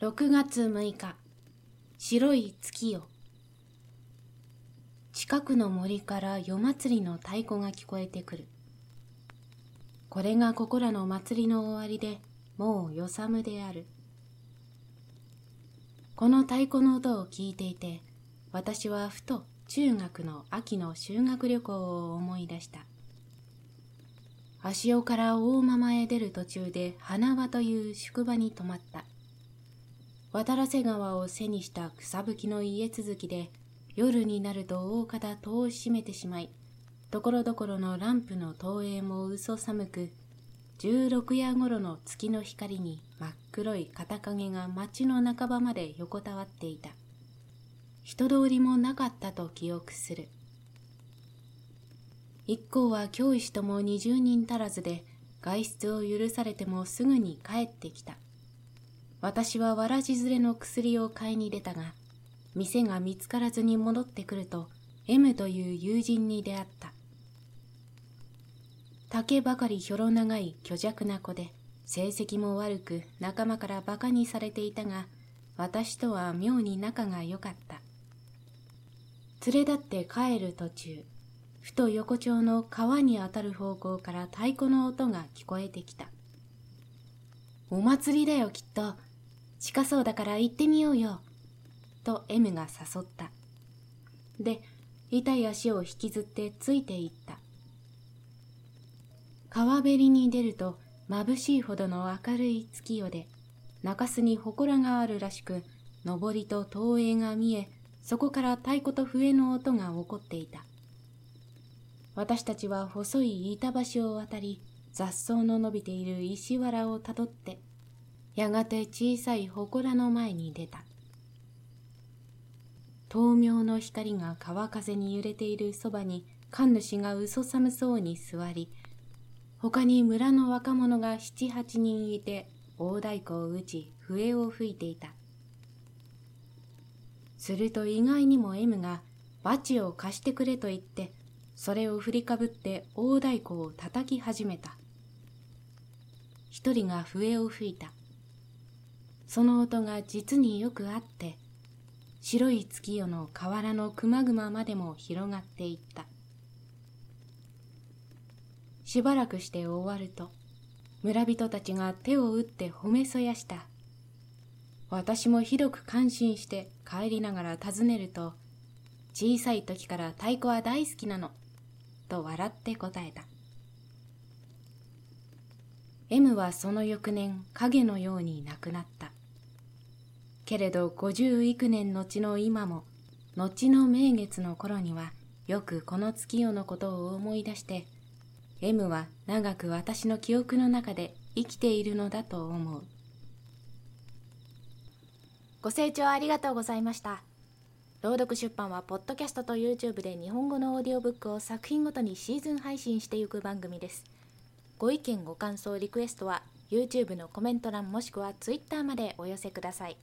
6月6日白い月よ。近くの森から夜祭りの太鼓が聞こえてくる。これがここらの祭りの終わりでもうよさむである。この太鼓の音を聞いていて私はふと中学の秋の修学旅行を思い出した。足尾から大間々へ出る途中で花輪という宿場に泊まった。渡良瀬川を背にした草吹きの家続きで夜になると大方戸を閉めてしまいところどころのランプの投影も嘘寒く十六夜頃の月の光に真っ黒い肩影が町の半ばまで横たわっていた。人通りもなかったと記憶する。一行は教師とも二十人足らずで外出を許されてもすぐに帰ってきた。私はわらじ連れの薬を買いに出たが、店が見つからずに戻ってくると、M という友人に出会った。竹ばかりひょろ長い虚弱な子で、成績も悪く仲間から馬鹿にされていたが、私とは妙に仲が良かった。連れ立って帰る途中、ふと横丁の川に当たる方向から太鼓の音が聞こえてきた。お祭りだよきっと。近そうだから行ってみようよ。と M が誘った。で、痛い足を引きずってついていった。川べりに出ると眩しいほどの明るい月夜で、中州に祠があるらしく、上りと東映が見え、そこから太鼓と笛の音が起こっていた。私たちは細い板橋を渡り、雑草の伸びている石原をたどって、やがて小さい祠の前に出た。灯明の光が川風に揺れているそばに神主が嘘寒そうに座り他に村の若者が七八人いて大太鼓を打ち笛を吹いていた。すると意外にも M がバチを貸してくれと言ってそれを振りかぶって大太鼓を叩き始めた。一人が笛を吹いた。その音が実によくあって白い月夜の河原のくまぐままでも広がっていった。しばらくして終わると村人たちが手を打って褒めそやした。私もひどく感心して帰りながら尋ねると小さい時から太鼓は大好きなのと笑って答えた。M はその翌年影のように亡くなった。けれど五十幾年後の今も後の名月の頃にはよくこの月夜のことを思い出して M は長く私の記憶の中で生きているのだと思う。ご清聴ありがとうございました。朗読出版はポッドキャストと YouTube で日本語のオーディオブックを作品ごとにシーズン配信していく番組です。ご意見ご感想リクエストは YouTube のコメント欄もしくは Twitter までお寄せください。